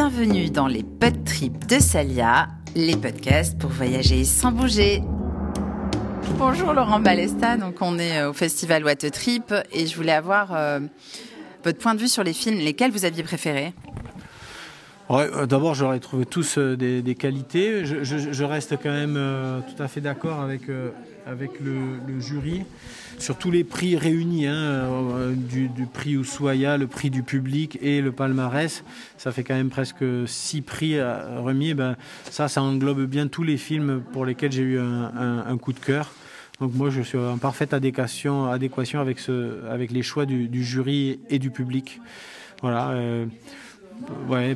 Bienvenue dans les pod trips de Salia, les podcasts pour voyager sans bouger. Bonjour Laurent Balesta, donc on est euh, au festival What Trip et je voulais avoir euh, votre point de vue sur les films, lesquels vous aviez préférés? Euh, D'abord, j'aurais trouvé tous des, qualités. Je, reste quand même tout à fait d'accord avec, avec le, jury sur tous les prix réunis, hein, euh, du, prix Ushuaïa, le prix du public et le palmarès. Ça fait quand même presque six prix remis. Ben, ça, ça englobe bien tous les films pour lesquels j'ai eu un, coup de cœur. Donc moi, je suis en parfaite adéquation, avec, ce, avec les choix du, jury et du public. Voilà. Euh, euh,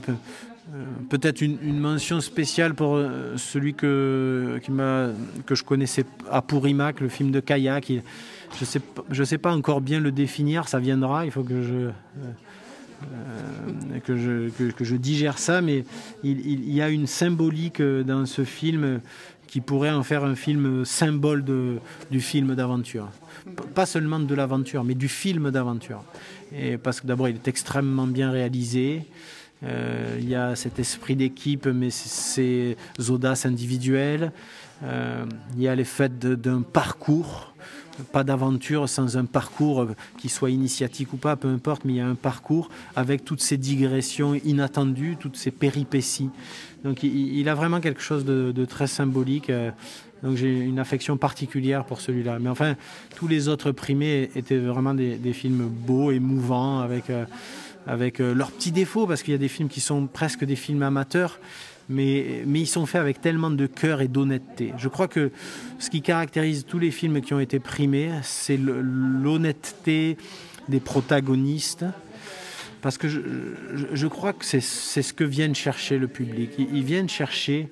peut-être une, mention spéciale pour celui que, que je connaissais à Pourrimac, le film de Kayak. Je je sais pas encore bien le définir, ça viendra, il faut que je, euh, euh, que je, digère ça, mais il, y a une symbolique euh, dans ce film qui pourrait en faire un film symbole du film d'aventure. Pas seulement de l'aventure, mais du film d'aventure. Et parce que d'abord, il est extrêmement bien réalisé. Il y a cet esprit d'équipe, mais ces audaces individuelles. il y a les faits d'un parcours pas d'aventure sans un parcours qui soit initiatique ou pas, peu importe, mais il y a un parcours avec toutes ces digressions inattendues, toutes ces péripéties. Donc il, a vraiment quelque chose de, très symbolique. Euh, donc j'ai une affection particulière pour celui-là. Mais enfin, tous les autres primés étaient vraiment des, films beaux, émouvants, avec, euh, avec euh, leurs petits défauts, parce qu'il y a des films qui sont presque des films amateurs mais, ils sont faits avec tellement de cœur et d'honnêteté. Je crois que ce qui caractérise tous les films qui ont été primés, c'est l'honnêteté des protagonistes. Parce que je, crois que c'est ce que viennent chercher le public. Ils, viennent chercher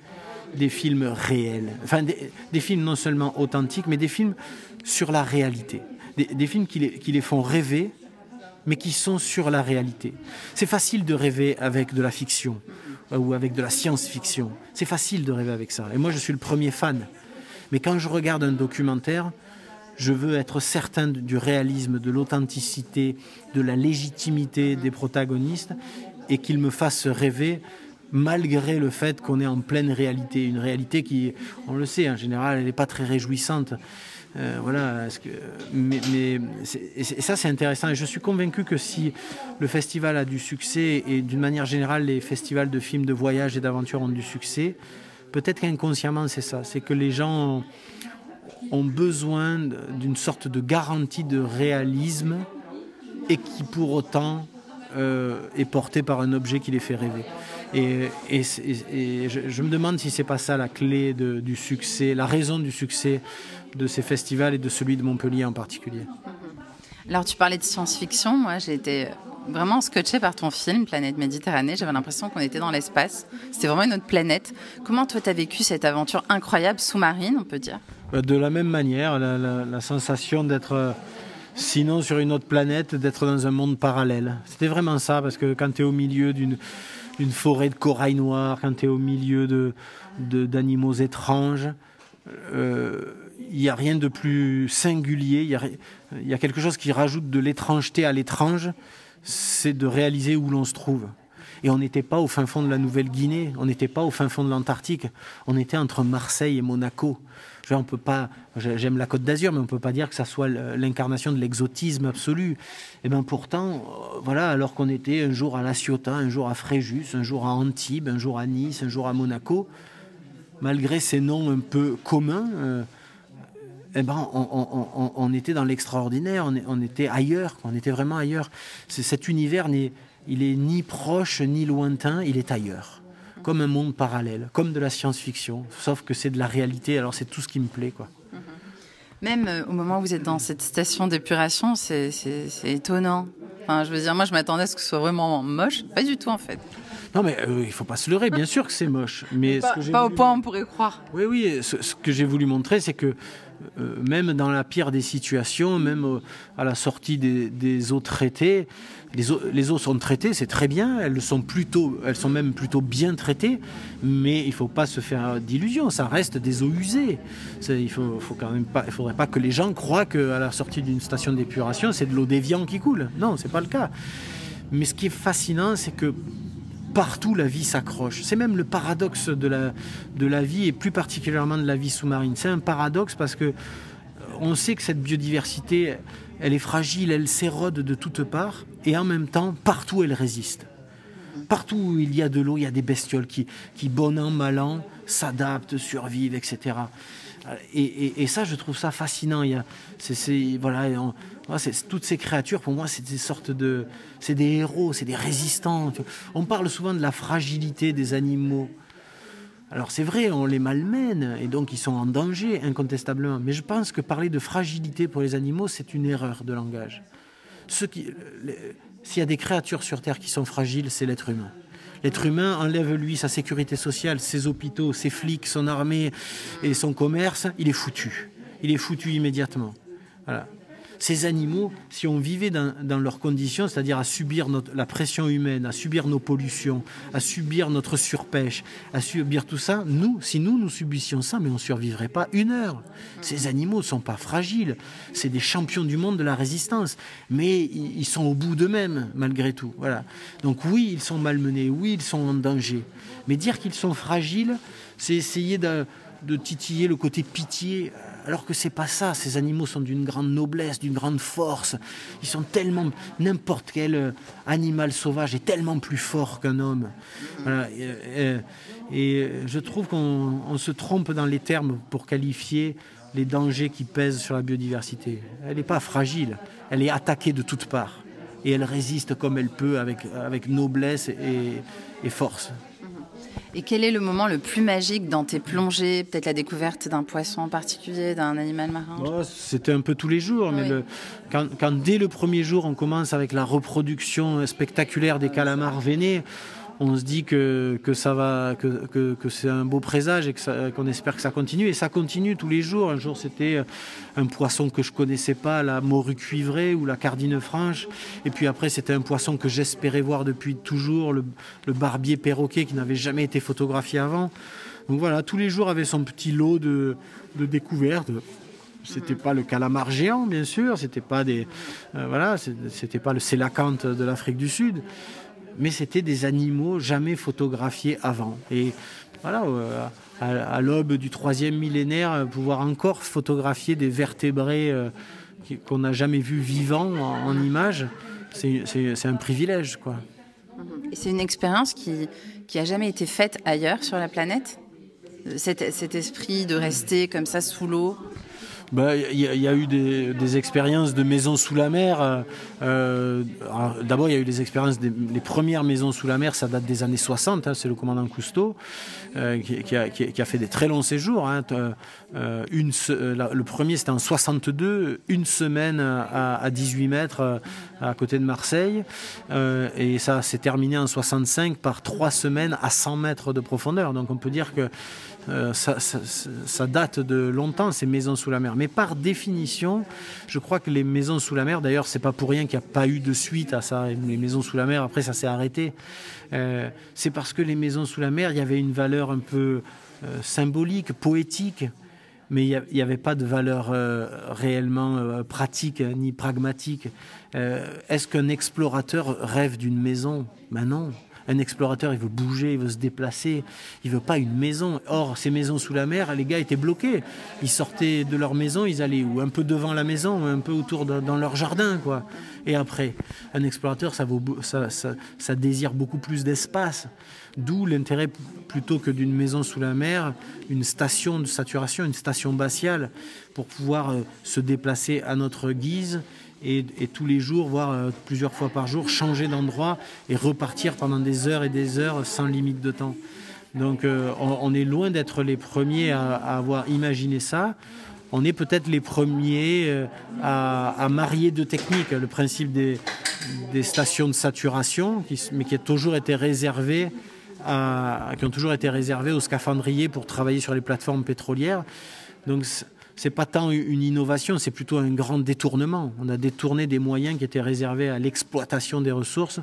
des films réels. Enfin, des, films non seulement authentiques, mais des films sur la réalité. Des, films qui les font rêver, mais qui sont sur la réalité. C'est facile de rêver avec de la fiction ou avec de la science-fiction. C'est facile de rêver avec ça. Et moi, je suis le premier fan. Mais quand je regarde un documentaire, je veux être certain du réalisme, de l'authenticité, de la légitimité des protagonistes et qu'ils me fassent rêver malgré le fait qu'on est en pleine réalité. Une réalité qui, on le sait, en général, n'est pas très réjouissante. Euh, voilà, que, mais, et ça c'est intéressant. Et je suis convaincu que si le festival a du succès et d'une manière générale les festivals de films de voyage et d'aventure ont du succès, peut-être qu'inconsciemment c'est ça, c'est que les gens ont besoin d'une sorte de garantie de réalisme et qui pour autant euh, est porté par un objet qui les fait rêver. Et, je, me demande si c'est pas ça la clé du succès, la raison du succès de ces festivals et de celui de Montpellier en particulier. Alors tu parlais de science-fiction, moi j'ai été vraiment scotché par ton film Planète Méditerranée, j'avais l'impression qu'on était dans l'espace, c'était vraiment une autre planète. Comment toi tu as vécu cette aventure incroyable sous-marine, on peut dire? Bah, De la même manière, la, sensation d'être euh, sinon sur une autre planète, d'être dans un monde parallèle. C'était vraiment ça, parce que quand tu es au milieu d'une forêt de corail noir, quand tu es au milieu d'animaux de, étranges, euh, il n'y a rien de plus singulier, il y, a, quelque chose qui rajoute de l'étrangeté à l'étrange, c'est de réaliser où l'on se trouve. Et on n'était pas au fin fond de la Nouvelle-Guinée, on n'était pas au fin fond de l'Antarctique, on était entre Marseille et Monaco. On peut pas, j'aime la Côte d'Azur, mais on peut pas dire que ça soit l'incarnation de l'exotisme absolu. Et bien pourtant, euh, voilà, alors qu'on était un jour à La Ciotat, un jour à Fréjus, un jour à Antibes, un jour à Nice, un jour à Monaco, malgré ces noms un peu communs, euh, eh ben, on, était dans l'extraordinaire, on, était ailleurs, on était vraiment ailleurs. Cet univers, il est ni proche ni lointain, il est ailleurs, comme un monde parallèle, comme de la science-fiction, sauf que c'est de la réalité. Alors c'est tout ce qui me plaît, quoi. Mm-hmm. Même euh, au moment où vous êtes dans cette station d'épuration, c'est étonnant. Enfin, je veux dire, moi, je m'attendais à ce que ce soit vraiment moche. Pas du tout, en fait. Non, mais il euh, il faut pas se leurrer. Bien sûr que c'est moche, mais pas, pas au point on pourrait croire. Oui, oui. ce que j'ai voulu montrer, c'est que même dans la pire des situations, même euh, à la sortie des, eaux traitées, les eaux, les eaux sont traitées, c'est très bien, elles sont, plutôt, elles sont même plutôt bien traitées, mais il ne faut pas se faire d'illusions, ça reste des eaux usées. Il faut, faut quand même pas, il faudrait pas que les gens croient qu'à la sortie d'une station d'épuration, c'est de l'eau déviant qui coule. Non, c'est pas le cas. Mais ce qui est fascinant, c'est que partout la vie s'accroche. C'est même le paradoxe de la, de la vie et plus particulièrement de la vie sous-marine. C'est un paradoxe parce que on sait que cette biodiversité, elle est fragile, elle s'érode de toutes parts et en même temps, partout elle résiste. Partout où il y a de l'eau, il y a des bestioles qui, qui bon an, mal an, s'adaptent, survivent, etc. Et, ça, je trouve ça fascinant. Il y a, voilà, toutes ces créatures, pour moi, c'est des sortes de, c'est des héros, c'est des résistants. On parle souvent de la fragilité des animaux. Alors c'est vrai, on les malmène et donc ils sont en danger incontestablement. Mais je pense que parler de fragilité pour les animaux, c'est une erreur de langage. S'il y a des créatures sur Terre qui sont fragiles, c'est l'être humain. L'être humain enlève lui sa sécurité sociale, ses hôpitaux, ses flics, son armée et son commerce, il est foutu. Il est foutu immédiatement. Ces animaux, si on vivait dans, leurs conditions, c'est-à-dire à subir la pression humaine, à subir nos pollutions, à subir notre surpêche, à subir tout ça, nous, si nous, nous subissions ça, mais on ne survivrait pas une heure. Ces animaux ne sont pas fragiles, c'est des champions du monde de la résistance, mais ils sont au bout d'eux-mêmes, malgré tout. Voilà. Donc oui, ils sont malmenés, oui, ils sont en danger. Mais dire qu'ils sont fragiles, c'est essayer de, de titiller le côté pitié alors que c'est pas ça. Ces animaux sont d'une grande noblesse, d'une grande force. Ils sont tellement n'importe quel euh, animal sauvage est tellement plus fort qu'un homme. Et, je trouve qu'on se trompe dans les termes pour qualifier les dangers qui pèsent sur la biodiversité. Elle n'est pas fragile, elle est attaquée de toutes parts. Et elle résiste comme elle peut avec noblesse et force. Et quel est le moment le plus magique dans tes plongées Peut-être la découverte d'un poisson en particulier, d'un animal marin oh, C'était un peu tous les jours, mais quand, quand, dès le premier jour on commence avec la reproduction spectaculaire des calamars veinés, on se dit que, que ça va, que, que, c'est un beau présage et qu'on espère que ça continue. Et ça continue tous les jours. Un jour, c'était euh, un poisson que je connaissais pas, la morue cuivrée ou la cardine franche. Et puis après, c'était un poisson que j'espérais voir depuis toujours, le, barbier perroquet qui n'avait jamais été photographié avant. Donc voilà, tous les jours avaient son petit lot de, de découvertes. C'était pas le calamar géant, bien sûr. C'était pas des, euh, voilà, c'était pas le sélacanthe de l'Afrique du Sud mais c'était des animaux jamais photographiés avant. Et voilà, euh, à, l'aube du troisième millénaire, euh, pouvoir encore photographier des vertébrés euh, qu'on n'a jamais vus vivants en, images, c'est un privilège. Quoi. C'est une expérience qui, qui a jamais été faite ailleurs sur la planète? Cet esprit de rester comme ça sous l'eau? Bah, il y, a eu des, expériences de maisons sous la mer. Euh, euh, d'abord, il y a eu des expériences, des, les premières maisons sous la mer, ça date des années 60, hein, c'est le commandant Cousteau euh, qui, a, fait des très longs séjours. Hein, le premier, c'était en 62, une semaine à, à 18 mètres à côté de Marseille. et ça s'est terminé en 65 par trois semaines à 100 mètres de profondeur. Donc on peut dire que ça, date de longtemps, ces maisons sous la mer. Mais par définition, je crois que les maisons sous la mer, d'ailleurs, c'est pas pour rien qu'il n'y a pas eu de suite à ça. Les maisons sous la mer, après, ça s'est arrêté. Euh, c'est parce que les maisons sous la mer, il y avait une valeur un peu euh, symbolique, poétique, mais il n'y avait pas de valeur réellement pratique ni pragmatique. Est-ce qu'un explorateur rêve d'une maison? Ben non. Un explorateur, il veut bouger, il veut se déplacer, il veut pas une maison. Or, ces maisons sous la mer, les gars étaient bloqués. Ils sortaient de leur maison, ils allaient ou un peu devant la maison, un peu autour dans leur jardin, quoi. Et après, un explorateur, ça, vaut, ça, ça, désire beaucoup plus d'espace. D'où l'intérêt, plutôt que d'une maison sous la mer, une station de saturation, une station batiale, pour pouvoir euh, se déplacer à notre guise et, tous les jours, voire euh, plusieurs fois par jour, changer d'endroit et repartir pendant des heures et des heures sans limite de temps. Donc euh, on, est loin d'être les premiers à, avoir imaginé ça. On est peut-être les premiers euh, à, marier deux techniques, le principe des, stations de saturation, mais qui a toujours été réservé qui ont toujours été réservées aux scaphandriers pour travailler sur les plateformes pétrolières. Donc c'est pas tant une innovation, c'est plutôt un grand détournement. On a détourné des moyens qui étaient réservés à l'exploitation des ressources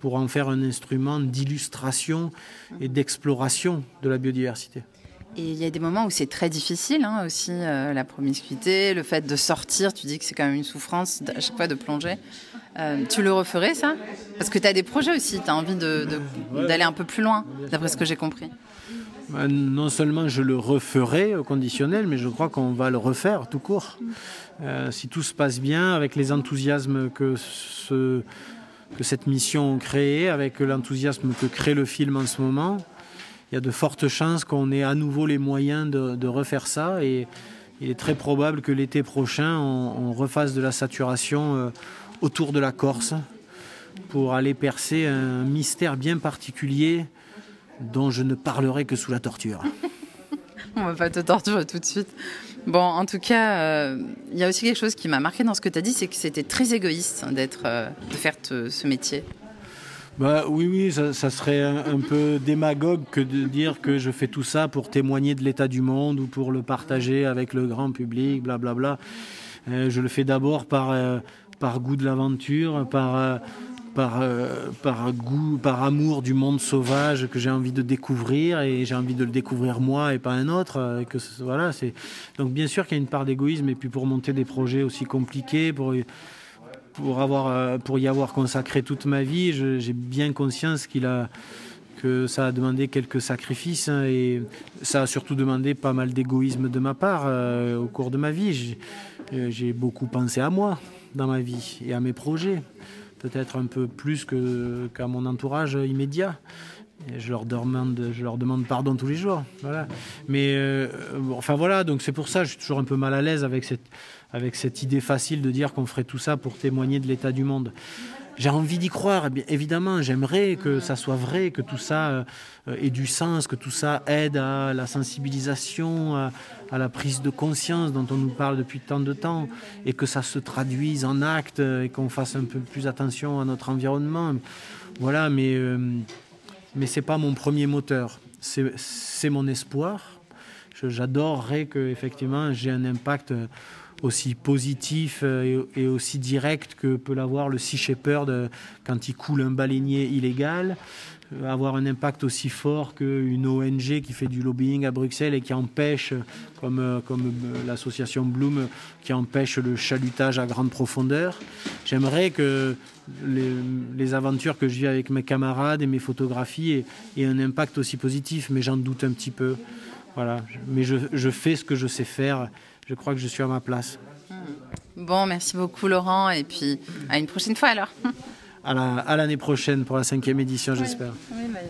pour en faire un instrument d'illustration et d'exploration de la biodiversité. Et il y a des moments où c'est très difficile hein, aussi, euh, la promiscuité, le fait de sortir, tu dis que c'est quand même une souffrance à chaque fois de plonger. Euh, tu le referais, ça? Parce que tu as des projets aussi, tu as envie d'aller un peu plus loin, d'après ce que j'ai compris. Bah, non seulement je le referai au conditionnel, mais je crois qu'on va le refaire tout court. Euh, si tout se passe bien, avec les enthousiasmes que, ce, que cette mission crée, avec l'enthousiasme que crée le film en ce moment, il y a de fortes chances qu'on ait à nouveau les moyens de, refaire ça. Et il est très probable que l'été prochain, on, refasse de la saturation euh, autour de la Corse pour aller percer un mystère bien particulier dont je ne parlerai que sous la torture. on va pas te torturer tout de suite. Bon, en tout cas, euh, il y a aussi quelque chose qui m'a marqué dans ce que tu as dit, c'est que c'était très égoïste d'être, euh, de faire ce métier. Bah, oui, oui, ça, serait un, peu démagogue que de dire que je fais tout ça pour témoigner de l'état du monde ou pour le partager avec le grand public, blablabla. Bla, bla. Euh, je le fais d'abord par, par goût de l'aventure, par, euh, par, par goût, par amour du monde sauvage que j'ai envie de découvrir et j'ai envie de le découvrir moi et pas un autre. que voilà, c'est donc bien sûr qu'il y a une part d'égoïsme et puis pour monter des projets aussi compliqués, pour pour, avoir, euh, pour y avoir consacré toute ma vie, j'ai bien conscience qu'il a, que ça a demandé quelques sacrifices hein, et ça a surtout demandé pas mal d'égoïsme de ma part euh, au cours de ma vie. J'ai beaucoup pensé à moi dans ma vie et à mes projets, peut-être un peu plus qu'à mon entourage immédiat. je leur demande, je leur demande pardon tous les jours. Mais euh, enfin voilà, donc c'est pour ça que je suis toujours un peu mal à l'aise avec cette idée facile de dire qu'on ferait tout ça pour témoigner de l'état du monde. J'ai envie d'y croire, évidemment, j'aimerais que ça soit vrai, que tout ça euh, ait du sens, que tout ça aide à la sensibilisation, à, la prise de conscience dont on nous parle depuis tant de temps, et que ça se traduise en actes, et qu'on fasse un peu plus attention à notre environnement. Voilà, mais, euh, mais ce n'est pas mon premier moteur, c'est mon espoir. J'adorerais que effectivement j'ai un impact aussi positif euh, et, aussi direct que peut l'avoir le Sea Shepherd quand il coule un baleinier illégal euh, avoir un impact aussi fort qu'une ONG qui fait du lobbying à Bruxelles et qui empêche, comme, euh, comme l'association Bloom, qui empêche le chalutage à grande profondeur. J'aimerais que les, aventures que je vis avec mes camarades et mes photographies aient, un impact aussi positif, mais j'en doute un petit peu. Voilà. Mais je fais ce que je sais faire je crois que je suis à ma place. Bon, merci beaucoup Laurent, et puis à une prochaine fois alors. À l'année prochaine pour la cinquième édition, j'espère. Oui, bah,